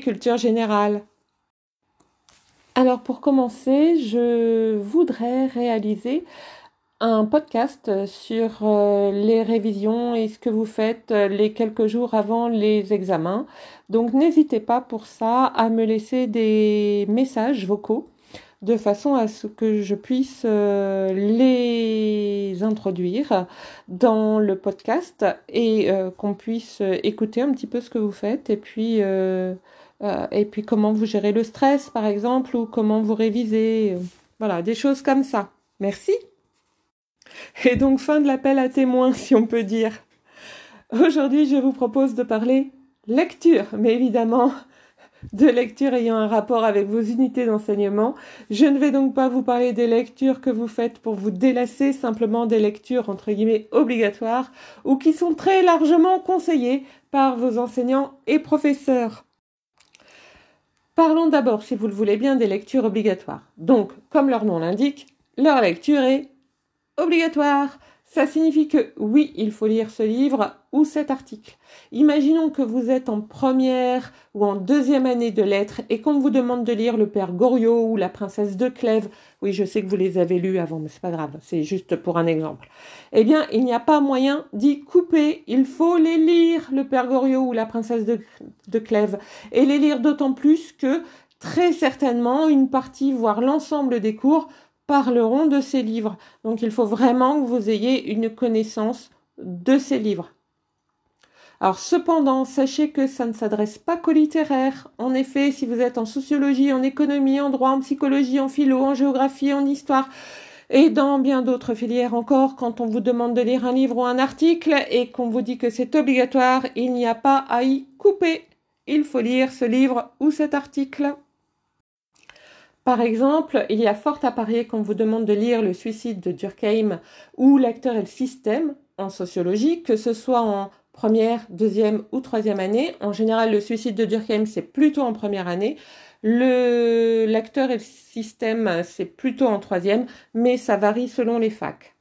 culture générale. Alors pour commencer, je voudrais réaliser un podcast sur euh, les révisions et ce que vous faites euh, les quelques jours avant les examens. Donc n'hésitez pas pour ça à me laisser des messages vocaux de façon à ce que je puisse euh, les introduire dans le podcast et qu'on puisse écouter un petit peu ce que vous faites et puis euh, et puis comment vous gérez le stress, par exemple, ou comment vous révisez. Euh, voilà, des choses comme ça. Merci. Et donc, fin de l'appel à témoins, si on peut dire. Aujourd'hui, je vous propose de parler lecture, mais évidemment de lecture ayant un rapport avec vos unités d'enseignement. Je ne vais donc pas vous parler des lectures que vous faites pour vous délasser, simplement des lectures entre guillemets obligatoires ou qui sont très largement conseillées par vos enseignants et professeurs. Parlons d'abord, si vous le voulez bien, des lectures obligatoires. Donc, comme leur nom l'indique, leur lecture est obligatoire. Ça signifie que oui, il faut lire ce livre ou cet article. Imaginons que vous êtes en première ou en deuxième année de lettres et qu'on vous demande de lire Le Père Goriot ou La Princesse de Clèves. Oui, je sais que vous les avez lus avant, mais c'est pas grave, c'est juste pour un exemple. Eh bien, il n'y a pas moyen d'y couper. Il faut les lire, Le Père Goriot ou La Princesse de, Clèves. Et les lire d'autant plus que très certainement une partie, voire l'ensemble des cours parleront de ces livres. Donc il faut vraiment que vous ayez une connaissance de ces livres. Alors cependant, sachez que ça ne s'adresse pas qu'aux littéraires. En effet, si vous êtes en sociologie, en économie, en droit, en psychologie, en philo, en géographie, en histoire, et dans bien d'autres filières encore, quand on vous demande de lire un livre ou un article et qu'on vous dit que c'est obligatoire, il n'y a pas à y couper. Il faut lire ce livre ou cet article. Par exemple, il y a fort à parier qu'on vous demande de lire Le suicide de Durkheim ou L'acteur et le système en sociologie, que ce soit en première, deuxième ou troisième année. En général, le suicide de Durkheim, c'est plutôt en première année. Le l'acteur et le système, c'est plutôt en troisième, mais ça varie selon les facs.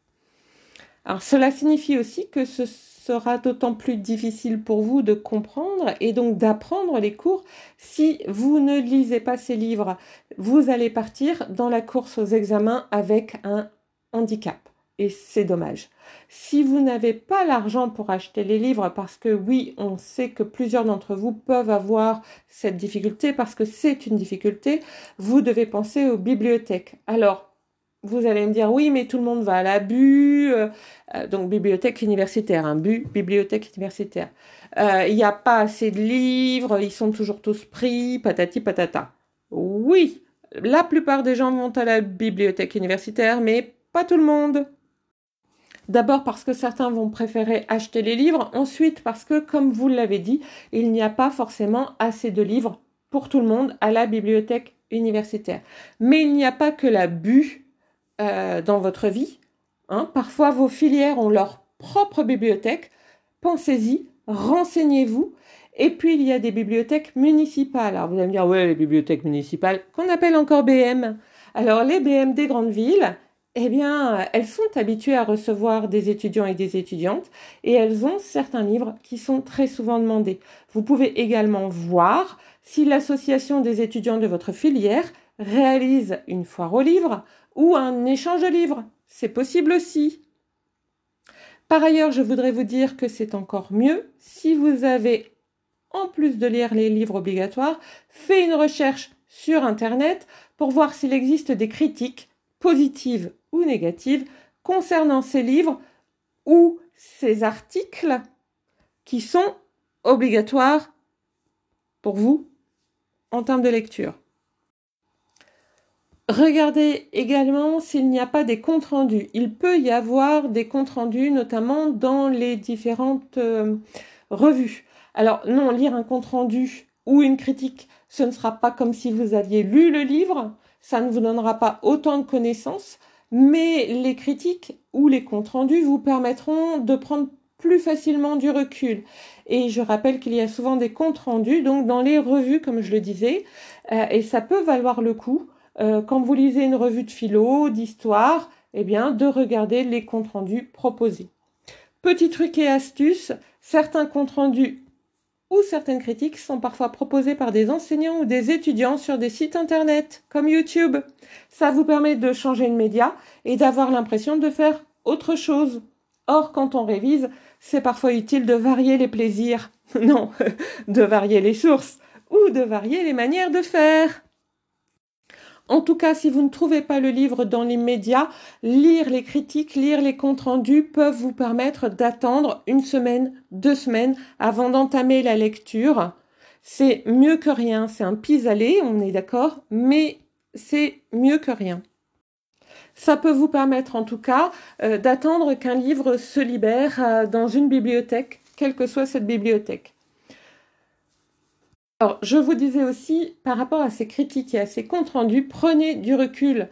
Alors, cela signifie aussi que ce sera d'autant plus difficile pour vous de comprendre et donc d'apprendre les cours si vous ne lisez pas ces livres. Vous allez partir dans la course aux examens avec un handicap. Et c'est dommage. Si vous n'avez pas l'argent pour acheter les livres, parce que oui, on sait que plusieurs d'entre vous peuvent avoir cette difficulté, parce que c'est une difficulté, vous devez penser aux bibliothèques. Alors, vous allez me dire oui, mais tout le monde va à la BU, euh, euh, donc bibliothèque universitaire, un hein, BU, bibliothèque universitaire. Euh, il n'y a pas assez de livres, ils sont toujours tous pris, patati patata. Oui, la plupart des gens vont à la bibliothèque universitaire, mais pas tout le monde. D'abord parce que certains vont préférer acheter les livres, ensuite parce que, comme vous l'avez dit, il n'y a pas forcément assez de livres pour tout le monde à la bibliothèque universitaire. Mais il n'y a pas que la BU euh, dans votre vie. Hein. Parfois, vos filières ont leur propre bibliothèque. Pensez-y, renseignez-vous. Et puis, il y a des bibliothèques municipales. Alors, vous allez me dire, ouais, les bibliothèques municipales, qu'on appelle encore BM. Alors, les BM des grandes villes, eh bien, elles sont habituées à recevoir des étudiants et des étudiantes et elles ont certains livres qui sont très souvent demandés. Vous pouvez également voir si l'association des étudiants de votre filière réalise une foire aux livres ou un échange de livres. C'est possible aussi. Par ailleurs, je voudrais vous dire que c'est encore mieux si vous avez, en plus de lire les livres obligatoires, fait une recherche sur Internet pour voir s'il existe des critiques positives ou négatives concernant ces livres ou ces articles qui sont obligatoires pour vous en termes de lecture. Regardez également s'il n'y a pas des comptes rendus. Il peut y avoir des comptes rendus, notamment dans les différentes euh, revues. Alors non, lire un compte rendu ou une critique, ce ne sera pas comme si vous aviez lu le livre, ça ne vous donnera pas autant de connaissances, mais les critiques ou les comptes rendus vous permettront de prendre plus facilement du recul. Et je rappelle qu'il y a souvent des comptes rendus, donc dans les revues, comme je le disais, euh, et ça peut valoir le coup, euh, quand vous lisez une revue de philo, d'histoire, eh bien, de regarder les comptes rendus proposés. Petit truc et astuce, certains comptes rendus ou certaines critiques sont parfois proposées par des enseignants ou des étudiants sur des sites internet comme YouTube. Ça vous permet de changer de média et d'avoir l'impression de faire autre chose. Or, quand on révise, c'est parfois utile de varier les plaisirs. Non, de varier les sources ou de varier les manières de faire. En tout cas, si vous ne trouvez pas le livre dans les médias, lire les critiques, lire les comptes rendus peuvent vous permettre d'attendre une semaine, deux semaines avant d'entamer la lecture. C'est mieux que rien, c'est un pis-aller, on est d'accord, mais c'est mieux que rien. Ça peut vous permettre en tout cas euh, d'attendre qu'un livre se libère euh, dans une bibliothèque, quelle que soit cette bibliothèque. Alors, je vous disais aussi, par rapport à ces critiques et à ces comptes rendus, prenez du recul.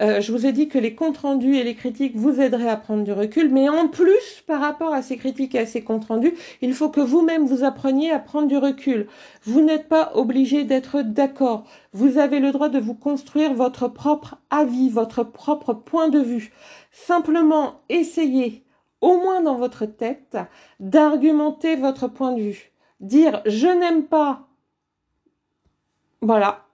Euh, je vous ai dit que les comptes rendus et les critiques vous aideraient à prendre du recul, mais en plus, par rapport à ces critiques et à ces comptes rendus, il faut que vous-même vous appreniez à prendre du recul. Vous n'êtes pas obligé d'être d'accord. Vous avez le droit de vous construire votre propre avis, votre propre point de vue. Simplement, essayez, au moins dans votre tête, d'argumenter votre point de vue. Dire je n'aime pas voilà.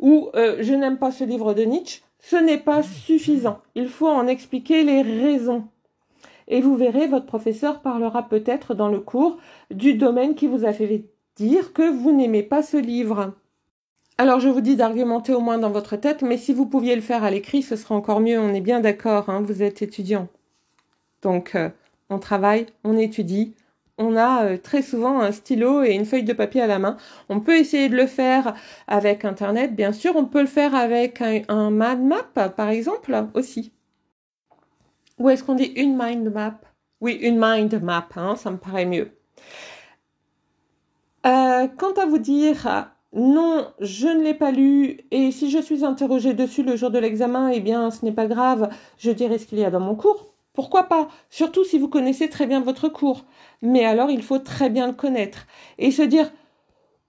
Ou euh, je n'aime pas ce livre de Nietzsche, ce n'est pas suffisant. Il faut en expliquer les raisons. Et vous verrez, votre professeur parlera peut-être dans le cours du domaine qui vous a fait dire que vous n'aimez pas ce livre. Alors je vous dis d'argumenter au moins dans votre tête, mais si vous pouviez le faire à l'écrit, ce serait encore mieux. On est bien d'accord, hein, vous êtes étudiant. Donc euh, on travaille, on étudie, on a euh, très souvent un stylo et une feuille de papier à la main. On peut essayer de le faire avec Internet, bien sûr. On peut le faire avec un, mind map, par exemple, aussi. Ou est-ce qu'on dit une mind map Oui, une mind map, hein, ça me paraît mieux. Euh, quant à vous dire non, je ne l'ai pas lu et si je suis interrogée dessus le jour de l'examen, eh bien ce n'est pas grave, je dirai ce qu'il y a dans mon cours. Pourquoi pas? Surtout si vous connaissez très bien votre cours. Mais alors, il faut très bien le connaître. Et se dire,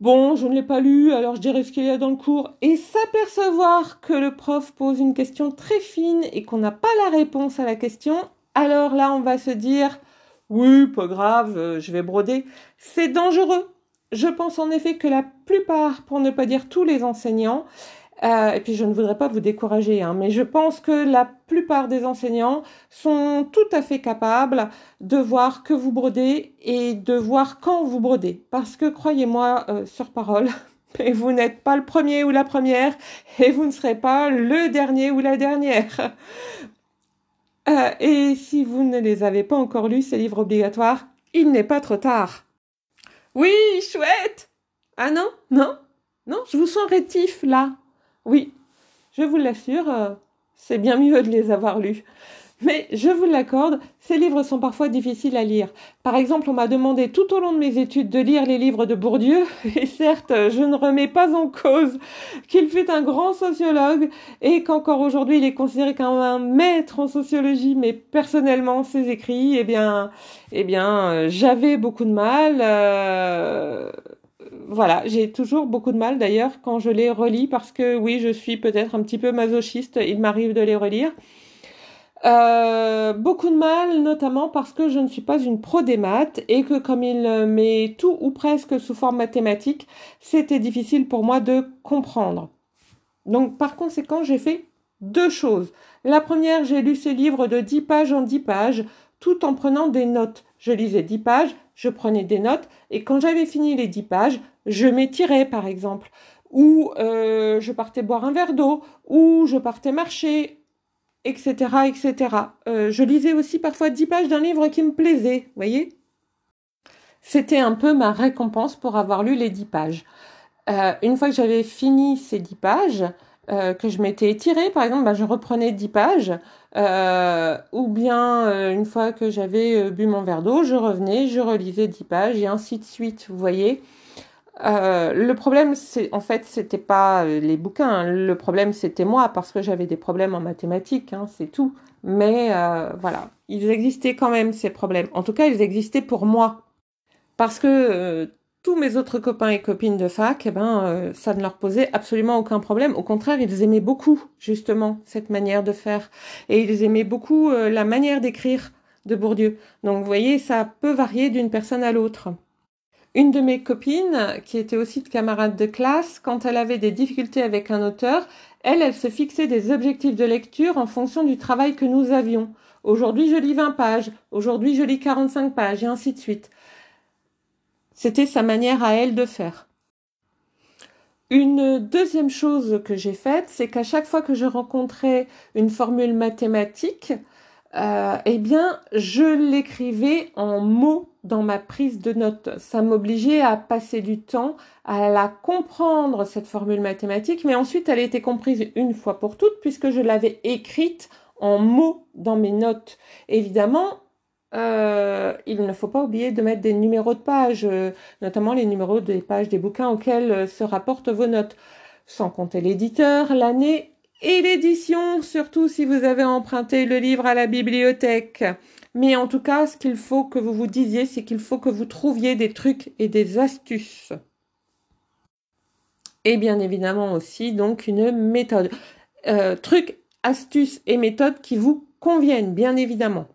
bon, je ne l'ai pas lu, alors je dirai ce qu'il y a dans le cours. Et s'apercevoir que le prof pose une question très fine et qu'on n'a pas la réponse à la question. Alors là, on va se dire, oui, pas grave, euh, je vais broder. C'est dangereux. Je pense en effet que la plupart, pour ne pas dire tous les enseignants, euh, et puis je ne voudrais pas vous décourager, hein, mais je pense que la plupart des enseignants sont tout à fait capables de voir que vous brodez et de voir quand vous brodez. Parce que croyez-moi euh, sur parole, vous n'êtes pas le premier ou la première et vous ne serez pas le dernier ou la dernière. Euh, et si vous ne les avez pas encore lus, ces livres obligatoires, il n'est pas trop tard. Oui, chouette. Ah non, non, non, je vous sens rétif là. Oui, je vous l'assure, euh, c'est bien mieux de les avoir lus. Mais je vous l'accorde, ces livres sont parfois difficiles à lire. Par exemple, on m'a demandé tout au long de mes études de lire les livres de Bourdieu, et certes, je ne remets pas en cause qu'il fut un grand sociologue et qu'encore aujourd'hui il est considéré comme un maître en sociologie, mais personnellement, ses écrits, eh bien, eh bien, euh, j'avais beaucoup de mal. Euh, voilà, j'ai toujours beaucoup de mal d'ailleurs quand je les relis parce que oui, je suis peut-être un petit peu masochiste, il m'arrive de les relire. Euh, beaucoup de mal, notamment parce que je ne suis pas une pro des maths et que comme il met tout ou presque sous forme mathématique, c'était difficile pour moi de comprendre. Donc par conséquent, j'ai fait deux choses. La première, j'ai lu ces livres de 10 pages en 10 pages, tout en prenant des notes. Je lisais 10 pages, je prenais des notes, et quand j'avais fini les 10 pages, je m'étirais par exemple, ou euh, je partais boire un verre d'eau, ou je partais marcher, etc. etc. Euh, je lisais aussi parfois 10 pages d'un livre qui me plaisait, voyez? C'était un peu ma récompense pour avoir lu les 10 pages. Euh, une fois que j'avais fini ces 10 pages, que je m'étais étirée, par exemple, bah, je reprenais 10 pages, ou bien une fois que j'avais bu mon verre d'eau, je revenais, je relisais 10 pages, et ainsi de suite, vous voyez? Euh, le problème, c'est en fait, c'était pas euh, les bouquins. Hein. Le problème, c'était moi parce que j'avais des problèmes en mathématiques, hein, c'est tout. Mais euh, voilà, ils existaient quand même ces problèmes. En tout cas, ils existaient pour moi parce que tous mes autres copains et copines de fac, eh ben, ça ne leur posait absolument aucun problème. Au contraire, ils aimaient beaucoup justement cette manière de faire et ils aimaient beaucoup la manière d'écrire de Bourdieu. Donc, vous voyez, ça peut varier d'une personne à l'autre. Une de mes copines, qui était aussi de camarade de classe, quand elle avait des difficultés avec un auteur, elle, elle se fixait des objectifs de lecture en fonction du travail que nous avions. Aujourd'hui, je lis 20 pages, aujourd'hui, je lis 45 pages, et ainsi de suite. C'était sa manière à elle de faire. Une deuxième chose que j'ai faite, c'est qu'à chaque fois que je rencontrais une formule mathématique, euh, eh bien, je l'écrivais en mots dans ma prise de notes. Ça m'obligeait à passer du temps à la comprendre, cette formule mathématique, mais ensuite elle a été comprise une fois pour toutes puisque je l'avais écrite en mots dans mes notes. Évidemment, euh, il ne faut pas oublier de mettre des numéros de pages, euh, notamment les numéros des pages des bouquins auxquels se rapportent vos notes, sans compter l'éditeur, l'année et l'édition, surtout si vous avez emprunté le livre à la bibliothèque. Mais en tout cas, ce qu'il faut que vous vous disiez, c'est qu'il faut que vous trouviez des trucs et des astuces. Et bien évidemment aussi, donc, une méthode. Euh, trucs, astuces et méthodes qui vous conviennent, bien évidemment.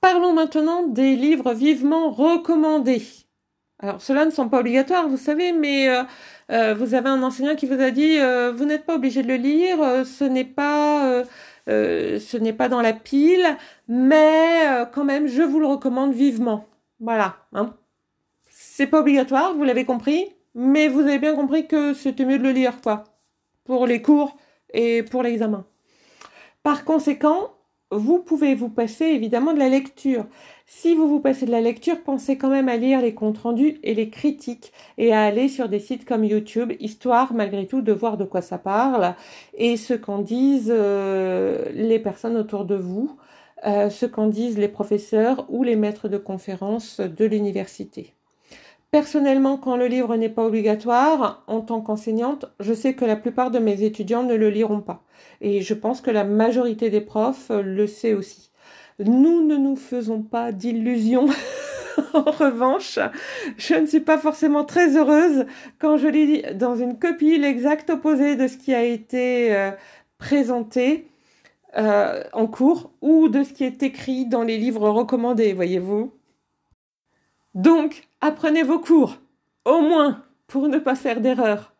Parlons maintenant des livres vivement recommandés. Alors, ceux-là ne sont pas obligatoires, vous savez, mais euh, euh, vous avez un enseignant qui vous a dit euh, vous n'êtes pas obligé de le lire, euh, ce n'est pas ce n'est pas dans la pile, mais quand même je vous le recommande vivement. Voilà. Hein. C'est pas obligatoire, vous l'avez compris, mais vous avez bien compris que c'était mieux de le lire, quoi, pour les cours et pour l'examen. Par conséquent, vous pouvez vous passer évidemment de la lecture. Si vous vous passez de la lecture, pensez quand même à lire les comptes rendus et les critiques et à aller sur des sites comme YouTube, histoire malgré tout de voir de quoi ça parle et ce qu'en disent euh, les personnes autour de vous, euh, ce qu'en disent les professeurs ou les maîtres de conférences de l'université. Personnellement, quand le livre n'est pas obligatoire, en tant qu'enseignante, je sais que la plupart de mes étudiants ne le liront pas. Et je pense que la majorité des profs le sait aussi. Nous ne nous faisons pas d'illusions. en revanche, je ne suis pas forcément très heureuse quand je lis dans une copie l'exact opposé de ce qui a été euh, présenté euh, en cours ou de ce qui est écrit dans les livres recommandés, voyez-vous. Donc, apprenez vos cours, au moins, pour ne pas faire d'erreur.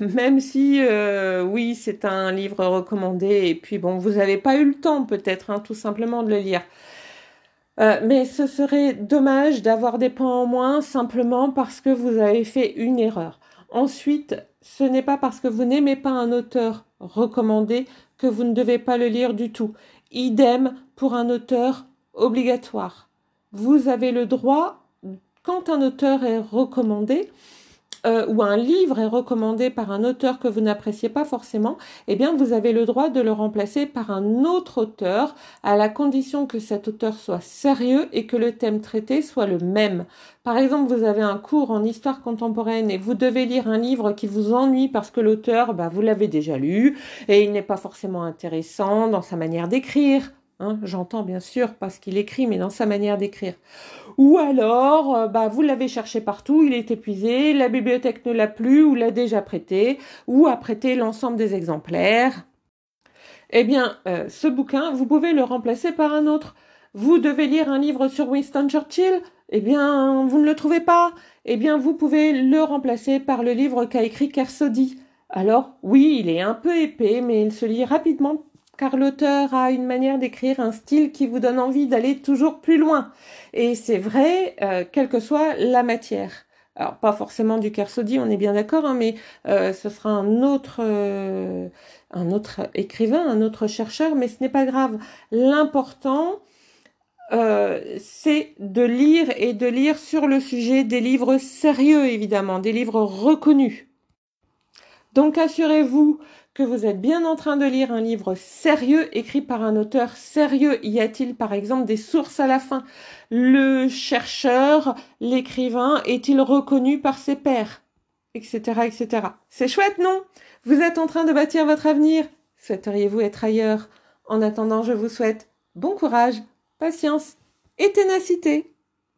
Même si, euh, oui, c'est un livre recommandé, et puis bon, vous n'avez pas eu le temps peut-être, hein, tout simplement, de le lire. Euh, mais ce serait dommage d'avoir des points en moins simplement parce que vous avez fait une erreur. Ensuite, ce n'est pas parce que vous n'aimez pas un auteur recommandé que vous ne devez pas le lire du tout. Idem pour un auteur obligatoire. Vous avez le droit, quand un auteur est recommandé, euh, ou un livre est recommandé par un auteur que vous n'appréciez pas forcément, eh bien vous avez le droit de le remplacer par un autre auteur à la condition que cet auteur soit sérieux et que le thème traité soit le même. Par exemple, vous avez un cours en histoire contemporaine et vous devez lire un livre qui vous ennuie parce que l'auteur, bah, vous l'avez déjà lu et il n'est pas forcément intéressant dans sa manière d'écrire. Hein, J'entends bien sûr parce qu'il écrit, mais dans sa manière d'écrire. Ou alors, euh, bah, vous l'avez cherché partout, il est épuisé, la bibliothèque ne l'a plus ou l'a déjà prêté, ou a prêté l'ensemble des exemplaires. Eh bien, euh, ce bouquin, vous pouvez le remplacer par un autre. Vous devez lire un livre sur Winston Churchill? Eh bien, vous ne le trouvez pas? Eh bien, vous pouvez le remplacer par le livre qu'a écrit Kersodi. Alors, oui, il est un peu épais, mais il se lit rapidement car l'auteur a une manière d'écrire, un style qui vous donne envie d'aller toujours plus loin. Et c'est vrai, euh, quelle que soit la matière. Alors pas forcément du Kersodi, on est bien d'accord, hein, mais euh, ce sera un autre, euh, un autre écrivain, un autre chercheur, mais ce n'est pas grave. L'important, c'est de lire et de lire sur le sujet des livres sérieux, évidemment, des livres reconnus. Donc assurez-vous que vous êtes bien en train de lire un livre sérieux écrit par un auteur sérieux. Y a-t-il par exemple des sources à la fin? Le chercheur, l'écrivain, est-il reconnu par ses pairs? Etc. etc. C'est chouette, non? Vous êtes en train de bâtir votre avenir. Souhaiteriez-vous être ailleurs? En attendant, je vous souhaite bon courage, patience et ténacité.